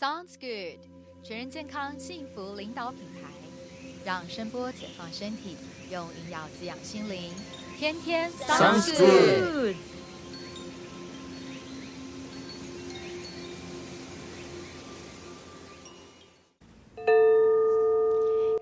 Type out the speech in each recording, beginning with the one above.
Sounds good，全人健康幸福领导品牌，让声波解放身体，用营养滋养心灵，天天 Sounds good。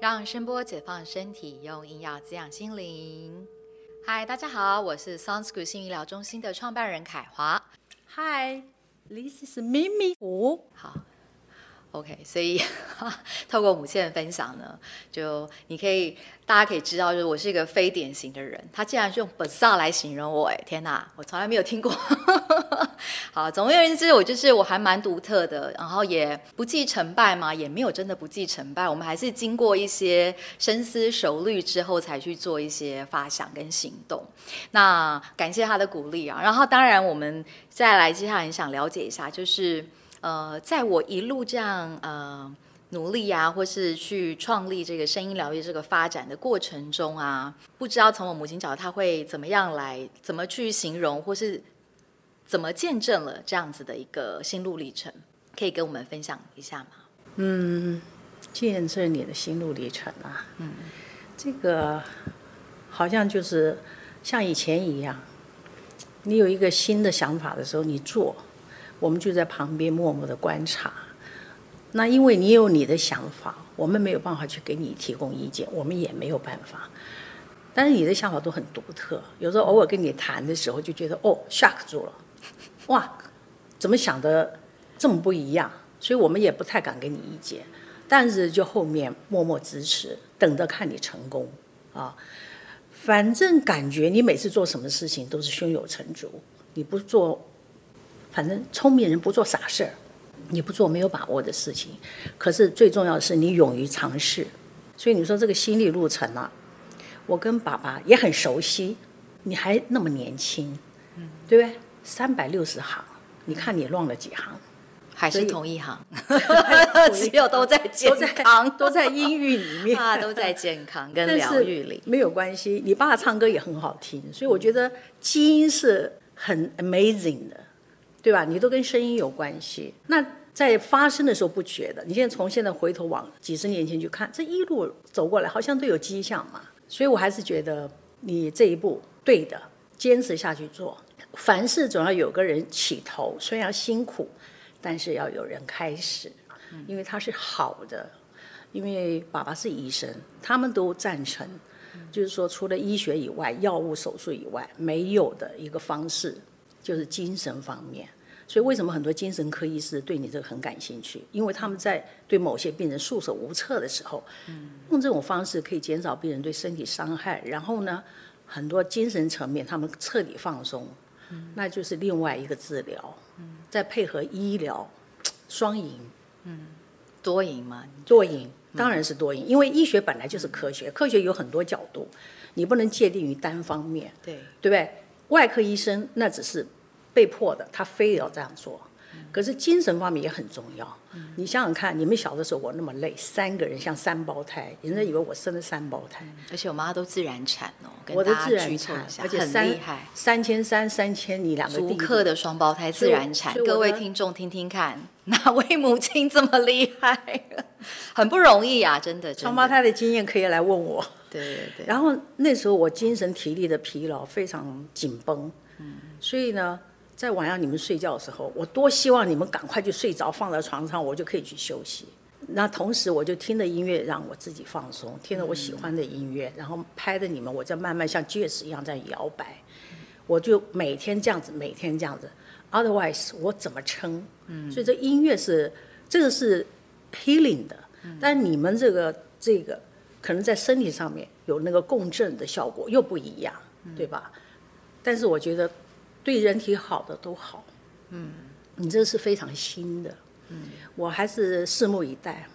让声波解放身体，用营养滋养心灵。嗨，大家好，我是 Sounds good 新医疗中心的创办人凯华。Hi，this is Mimi 五。好。OK，所以 透过母亲的分享呢，就你可以大家可以知道，就是我是一个非典型的人。他竟然是用 bizarre 来形容我，哎，天哪，我从来没有听过。好，总而言之，我就是我还蛮独特的，然后也不计成败嘛，也没有真的不计成败。我们还是经过一些深思熟虑之后，才去做一些发想跟行动。那感谢他的鼓励啊，然后当然我们再来接下来想了解一下，就是。呃，在我一路这样呃努力啊，或是去创立这个声音疗愈这个发展的过程中啊，不知道从我母亲角度，她会怎么样来，怎么去形容，或是怎么见证了这样子的一个心路历程，可以跟我们分享一下吗？嗯，见证你的心路历程啊，嗯，这个好像就是像以前一样，你有一个新的想法的时候，你做。我们就在旁边默默的观察。那因为你有你的想法，我们没有办法去给你提供意见，我们也没有办法。但是你的想法都很独特，有时候偶尔跟你谈的时候，就觉得哦，shock 住了，哇，怎么想的这么不一样？所以我们也不太敢给你意见，但是就后面默默支持，等着看你成功啊。反正感觉你每次做什么事情都是胸有成竹，你不做。反正聪明人不做傻事儿，你不做没有把握的事情。可是最重要的是你勇于尝试。所以你说这个心理路程啊，我跟爸爸也很熟悉。你还那么年轻，嗯，对不对？三百六十行，你看你乱了几行？还是同一行？只有都在健康，都在音域里面 啊，都在健康跟疗愈里。没有关系，你爸爸唱歌也很好听，所以我觉得基因是很 amazing 的。对吧？你都跟声音有关系。那在发生的时候不觉得？你现在从现在回头往几十年前去看，这一路走过来，好像都有迹象嘛。所以我还是觉得你这一步对的，坚持下去做。凡事总要有个人起头，虽然辛苦，但是要有人开始，因为他是好的。因为爸爸是医生，他们都赞成，就是说除了医学以外，药物、手术以外，没有的一个方式。就是精神方面，所以为什么很多精神科医师对你这个很感兴趣？因为他们在对某些病人束手无策的时候，用这种方式可以减少病人对身体伤害，然后呢，很多精神层面他们彻底放松，那就是另外一个治疗。再配合医疗，双赢。嗯，多赢嘛？多赢，当然是多赢，因为医学本来就是科学，科学有很多角度，你不能界定于单方面。对，对不对？外科医生那只是。被迫的，他非要这样做。可是精神方面也很重要。你想想看，你们小的时候我那么累，三个人像三胞胎，人家以为我生了三胞胎。而且我妈都自然产哦，我的自然产，而且很厉害，三千三三千，你两个足克的双胞胎自然产。各位听众听听看，哪位母亲这么厉害？很不容易啊，真的。双胞胎的经验可以来问我。对对对。然后那时候我精神体力的疲劳非常紧绷，嗯，所以呢。在晚上你们睡觉的时候，我多希望你们赶快就睡着，放在床上，我就可以去休息。那同时，我就听着音乐让我自己放松，听着我喜欢的音乐，然后拍着你们，我在慢慢像爵士一样在摇摆。我就每天这样子，每天这样子。Otherwise，我怎么撑？嗯，所以这音乐是这个是 healing 的，但你们这个这个可能在身体上面有那个共振的效果又不一样，对吧？但是我觉得。对人体好的都好，嗯，你这是非常新的，嗯，我还是拭目以待，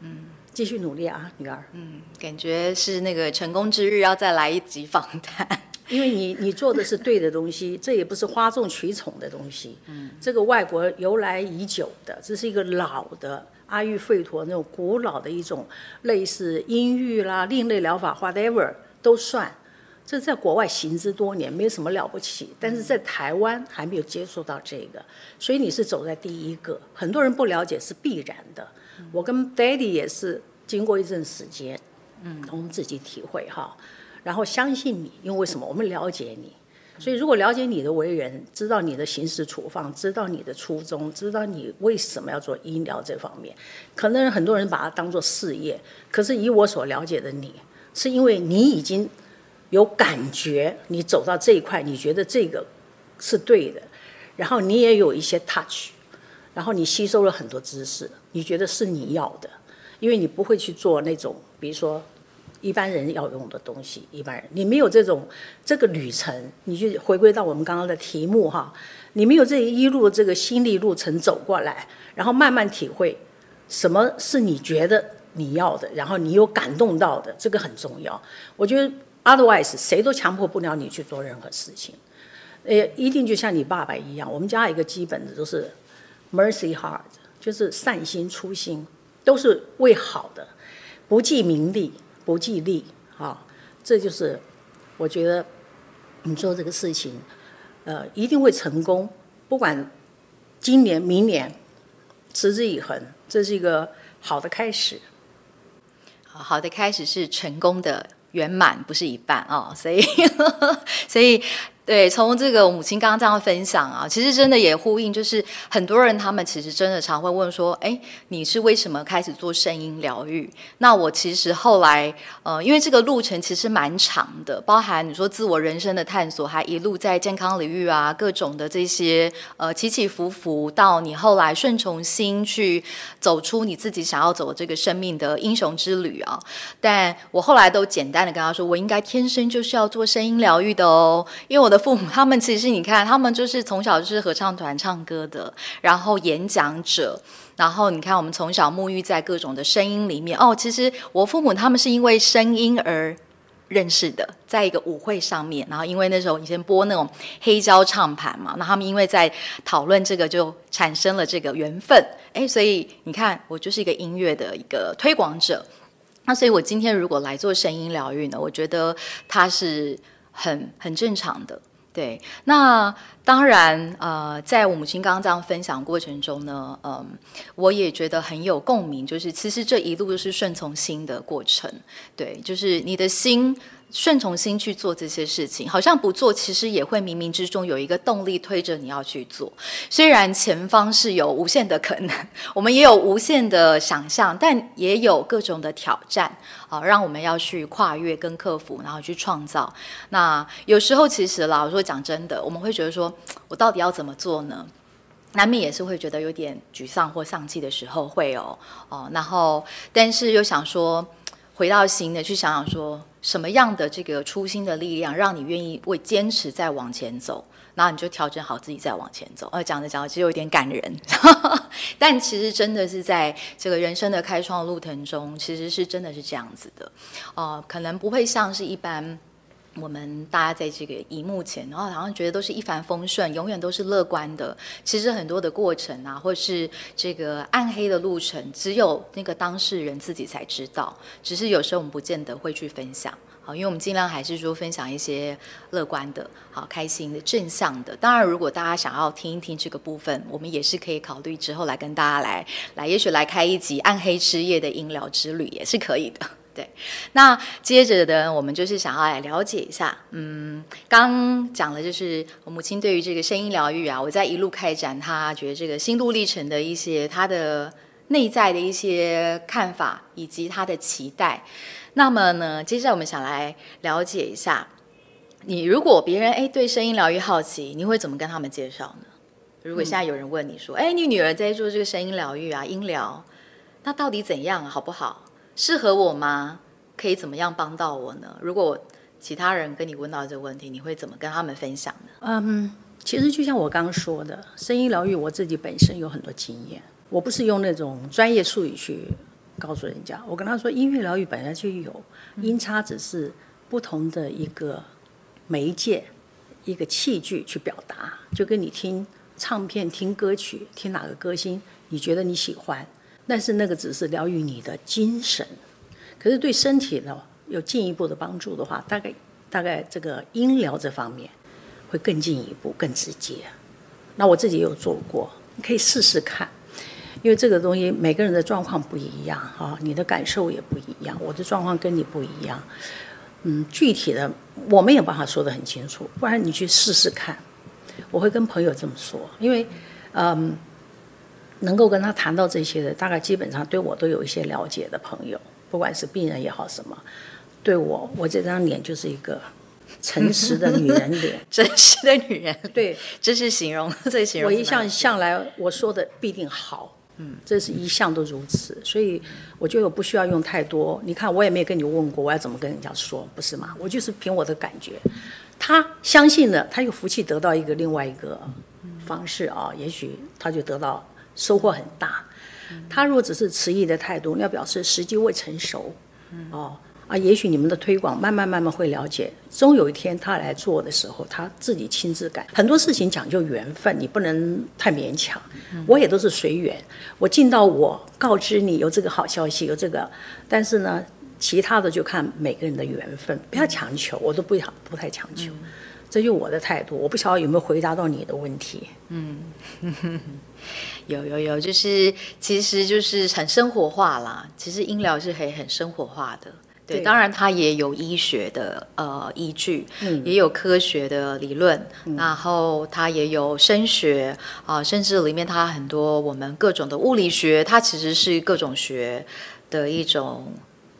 嗯，继续努力啊，女儿，嗯，感觉是那个成功之日要再来一集访谈，因为你你做的是对的东西，这也不是哗众取宠的东西，嗯，这个外国由来已久的，这是一个老的阿育吠陀那种古老的一种类似音域啦、另类疗法，whatever 都算。这在国外行之多年，没有什么了不起。但是在台湾还没有接触到这个，所以你是走在第一个。很多人不了解是必然的。我跟 Daddy 也是经过一阵时间，嗯，我们自己体会哈，然后相信你，因为为什么？我们了解你。所以，如果了解你的为人，知道你的行事处方，知道你的初衷，知道你为什么要做医疗这方面，可能很多人把它当做事业。可是以我所了解的你，是因为你已经有感觉，你走到这一块，你觉得这个是对的，然后你也有一些 touch，然后你吸收了很多知识，你觉得是你要的，因为你不会去做那种，比如说。一般人要用的东西，一般人你没有这种这个旅程，你就回归到我们刚刚的题目哈，你没有这一路这个心理路程走过来，然后慢慢体会什么是你觉得你要的，然后你有感动到的，这个很重要。我觉得 otherwise 谁都强迫不了你去做任何事情，呃，一定就像你爸爸一样，我们家一个基本的都是 mercy heart，就是善心初心，都是为好的，不计名利。不计利，啊，这就是我觉得你做这个事情，呃，一定会成功。不管今年、明年，持之以恒，这是一个好的开始。好的开始是成功的圆满，不是一半啊，所以，所以。对，从这个母亲刚刚这样分享啊，其实真的也呼应，就是很多人他们其实真的常会问说，哎，你是为什么开始做声音疗愈？那我其实后来，呃，因为这个路程其实蛮长的，包含你说自我人生的探索，还一路在健康领域啊，各种的这些呃起起伏伏，到你后来顺从心去走出你自己想要走的这个生命的英雄之旅啊。但我后来都简单的跟他说，我应该天生就是要做声音疗愈的哦，因为我。的父母，他们其实你看，他们就是从小就是合唱团唱歌的，然后演讲者，然后你看我们从小沐浴在各种的声音里面。哦，其实我父母他们是因为声音而认识的，在一个舞会上面，然后因为那时候以前播那种黑胶唱盘嘛，那他们因为在讨论这个，就产生了这个缘分。哎，所以你看，我就是一个音乐的一个推广者。那所以我今天如果来做声音疗愈呢，我觉得它是。很很正常的，对。那当然，呃，在我母亲刚刚这样分享过程中呢，嗯，我也觉得很有共鸣。就是其实这一路都是顺从心的过程，对，就是你的心。顺从心去做这些事情，好像不做，其实也会冥冥之中有一个动力推着你要去做。虽然前方是有无限的可能，我们也有无限的想象，但也有各种的挑战啊，让我们要去跨越跟克服，然后去创造。那有时候其实啦，我说讲真的，我们会觉得说，我到底要怎么做呢？难免也是会觉得有点沮丧或丧气的时候会有哦。然后，但是又想说。回到新的去想想，说什么样的这个初心的力量，让你愿意为坚持再往前走，然后你就调整好自己再往前走。呃，讲着讲着其实有点感人，但其实真的是在这个人生的开创路程中，其实是真的是这样子的。哦，可能不会像是一般。我们大家在这个荧幕前，然后好像觉得都是一帆风顺，永远都是乐观的。其实很多的过程啊，或是这个暗黑的路程，只有那个当事人自己才知道。只是有时候我们不见得会去分享，好，因为我们尽量还是说分享一些乐观的、好开心的、正向的。当然，如果大家想要听一听这个部分，我们也是可以考虑之后来跟大家来来，也许来开一集暗黑之夜的音疗之旅也是可以的。对，那接着的我们就是想要来了解一下，嗯，刚讲了就是我母亲对于这个声音疗愈啊，我在一路开展，她觉得这个心路历程的一些她的内在的一些看法以及她的期待。那么呢，接下来我们想来了解一下，你如果别人哎对声音疗愈好奇，你会怎么跟他们介绍呢？如果现在有人问你说，哎，你女儿在做这个声音疗愈啊，音疗，那到底怎样，好不好？适合我吗？可以怎么样帮到我呢？如果其他人跟你问到这个问题，你会怎么跟他们分享呢？嗯，其实就像我刚刚说的，声音疗愈我自己本身有很多经验，我不是用那种专业术语去告诉人家。我跟他说，音乐疗愈本来就有，音叉只是不同的一个媒介、一个器具去表达，就跟你听唱片、听歌曲、听哪个歌星，你觉得你喜欢。但是那个只是疗愈你的精神，可是对身体呢有进一步的帮助的话，大概大概这个音疗这方面会更进一步、更直接。那我自己有做过，你可以试试看，因为这个东西每个人的状况不一样哈，你的感受也不一样，我的状况跟你不一样。嗯，具体的我没有办法说得很清楚，不然你去试试看。我会跟朋友这么说，因为嗯，能够跟他谈到这些的，大概基本上对我都有一些了解的朋友，不管是病人也好什么，对我我这张脸就是一个诚实的女人脸，真实的女人，对，这是形容最形容。我一向向来我说的必定好。嗯，这是一向都如此，所以我觉得我不需要用太多。你看，我也没有跟你问过，我要怎么跟人家说，不是吗？我就是凭我的感觉。他相信了，他有福气得到一个另外一个方式啊，也许他就得到收获很大。他如果只是迟疑的态度，那表示时机未成熟，哦。啊，也许你们的推广慢慢慢慢会了解，终有一天他来做的时候，他自己亲自改。很多事情讲究缘分，你不能太勉强。我也都是随缘，我尽到我告知你有这个好消息，有这个，但是呢，其他的就看每个人的缘分，不要强求，我都不想不太强求，这就我的态度。我不晓得有没有回答到你的问题。嗯，有有有，就是其实就是很生活化啦。其实音疗是可以很生活化的。对，当然它也有医学的呃依据，也有科学的理论，然后它也有声学啊，甚至里面它很多我们各种的物理学，它其实是各种学的一种。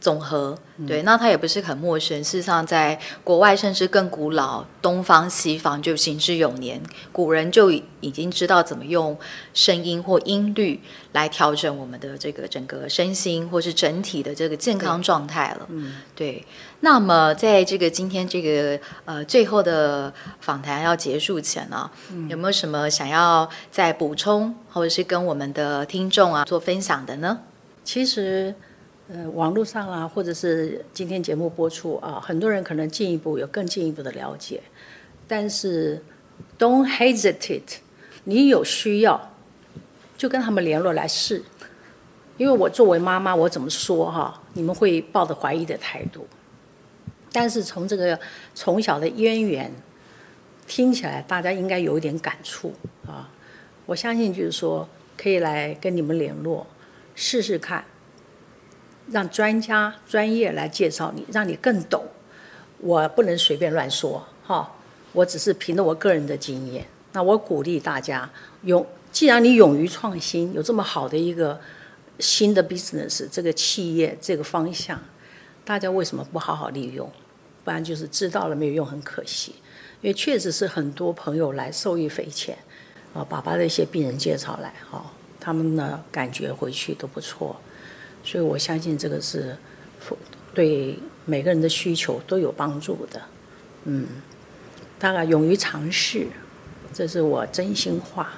总和对，那它也不是很陌生。事实上，在国外甚至更古老，东方西方就行之有年，古人就已经知道怎么用声音或音律来调整我们的这个整个身心或是整体的这个健康状态了。嗯，对。那么，在这个今天这个呃最后的访谈要结束前呢，有没有什么想要再补充，或者是跟我们的听众啊做分享的呢？其实。呃，网络上啊，或者是今天节目播出啊，很多人可能进一步有更进一步的了解，但是 don't hesitate，你有需要就跟他们联络来试，因为我作为妈妈，我怎么说哈，你们会抱着怀疑的态度，但是从这个从小的渊源听起来，大家应该有一点感触啊，我相信就是说可以来跟你们联络试试看。让专家专业来介绍你，让你更懂。我不能随便乱说，哈，我只是凭着我个人的经验。那我鼓励大家勇，既然你勇于创新，有这么好的一个新的 business 这个企业这个方向，大家为什么不好好利用？不然就是知道了没有用，很可惜。因为确实是很多朋友来受益匪浅，啊，把把的一些病人介绍来，哈，他们呢感觉回去都不错。所以我相信这个是对每个人的需求都有帮助的，嗯，大概勇于尝试，这是我真心话。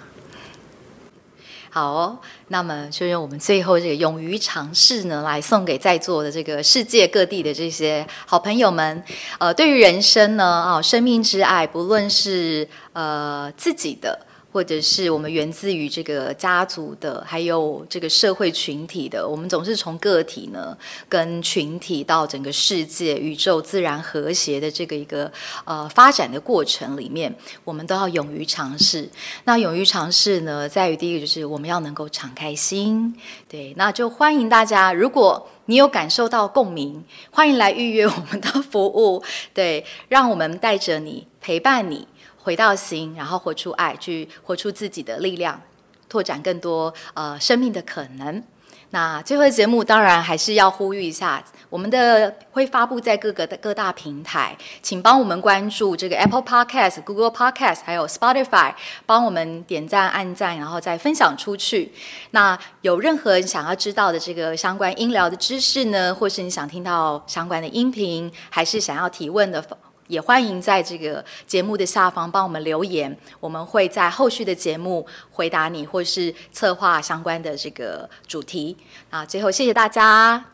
好，那么就用我们最后这个勇于尝试呢，来送给在座的这个世界各地的这些好朋友们。呃，对于人生呢，啊，生命之爱，不论是呃自己的。或者是我们源自于这个家族的，还有这个社会群体的，我们总是从个体呢，跟群体到整个世界、宇宙、自然和谐的这个一个呃发展的过程里面，我们都要勇于尝试。那勇于尝试呢，在于第一个就是我们要能够敞开心，对，那就欢迎大家，如果你有感受到共鸣，欢迎来预约我们的服务，对，让我们带着你，陪伴你。回到心，然后活出爱，去活出自己的力量，拓展更多呃生命的可能。那最后的节目当然还是要呼吁一下，我们的会发布在各个的各大平台，请帮我们关注这个 Apple Podcast、Google Podcast，还有 Spotify，帮我们点赞、按赞，然后再分享出去。那有任何想要知道的这个相关音疗的知识呢，或是你想听到相关的音频，还是想要提问的？也欢迎在这个节目的下方帮我们留言，我们会在后续的节目回答你，或是策划相关的这个主题。啊，最后谢谢大家，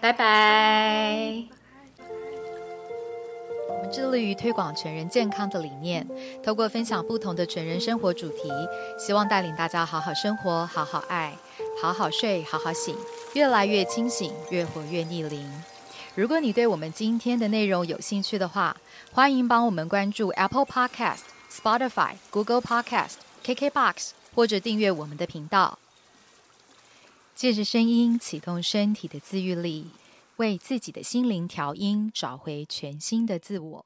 拜拜。我们致力于推广全人健康的理念，透过分享不同的全人生活主题，希望带领大家好好生活，好好爱，好好睡，好好醒，越来越清醒，越活越逆龄。如果你对我们今天的内容有兴趣的话，欢迎帮我们关注 Apple Podcast、Spotify、Google Podcast、KKBox，或者订阅我们的频道。借着声音启动身体的自愈力，为自己的心灵调音，找回全新的自我。